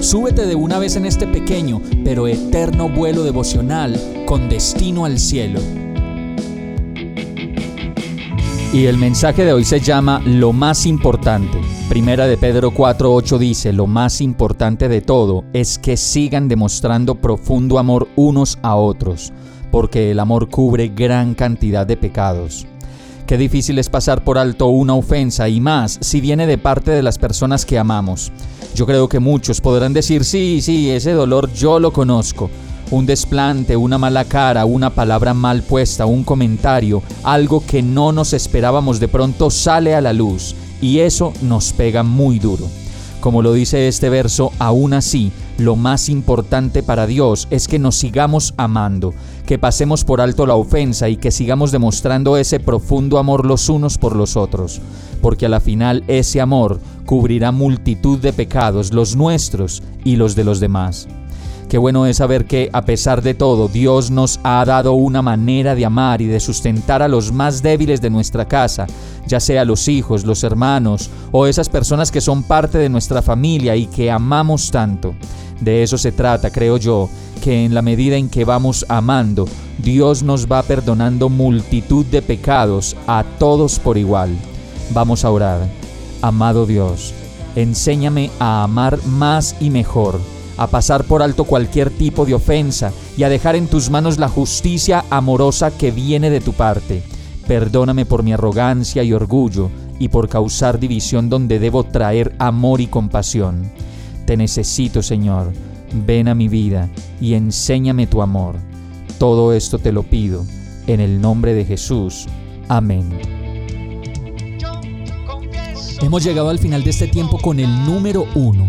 súbete de una vez en este pequeño pero eterno vuelo devocional con destino al cielo. Y el mensaje de hoy se llama Lo más importante. Primera de Pedro 4:8 dice, lo más importante de todo es que sigan demostrando profundo amor unos a otros, porque el amor cubre gran cantidad de pecados. Qué difícil es pasar por alto una ofensa y más si viene de parte de las personas que amamos. Yo creo que muchos podrán decir, sí, sí, ese dolor yo lo conozco un desplante, una mala cara, una palabra mal puesta, un comentario, algo que no nos esperábamos de pronto sale a la luz y eso nos pega muy duro. Como lo dice este verso, aún así, lo más importante para Dios es que nos sigamos amando, que pasemos por alto la ofensa y que sigamos demostrando ese profundo amor los unos por los otros, porque a la final ese amor cubrirá multitud de pecados, los nuestros y los de los demás. Qué bueno es saber que, a pesar de todo, Dios nos ha dado una manera de amar y de sustentar a los más débiles de nuestra casa, ya sea los hijos, los hermanos o esas personas que son parte de nuestra familia y que amamos tanto. De eso se trata, creo yo, que en la medida en que vamos amando, Dios nos va perdonando multitud de pecados a todos por igual. Vamos a orar. Amado Dios, enséñame a amar más y mejor a pasar por alto cualquier tipo de ofensa y a dejar en tus manos la justicia amorosa que viene de tu parte. Perdóname por mi arrogancia y orgullo y por causar división donde debo traer amor y compasión. Te necesito, Señor. Ven a mi vida y enséñame tu amor. Todo esto te lo pido en el nombre de Jesús. Amén. Hemos llegado al final de este tiempo con el número uno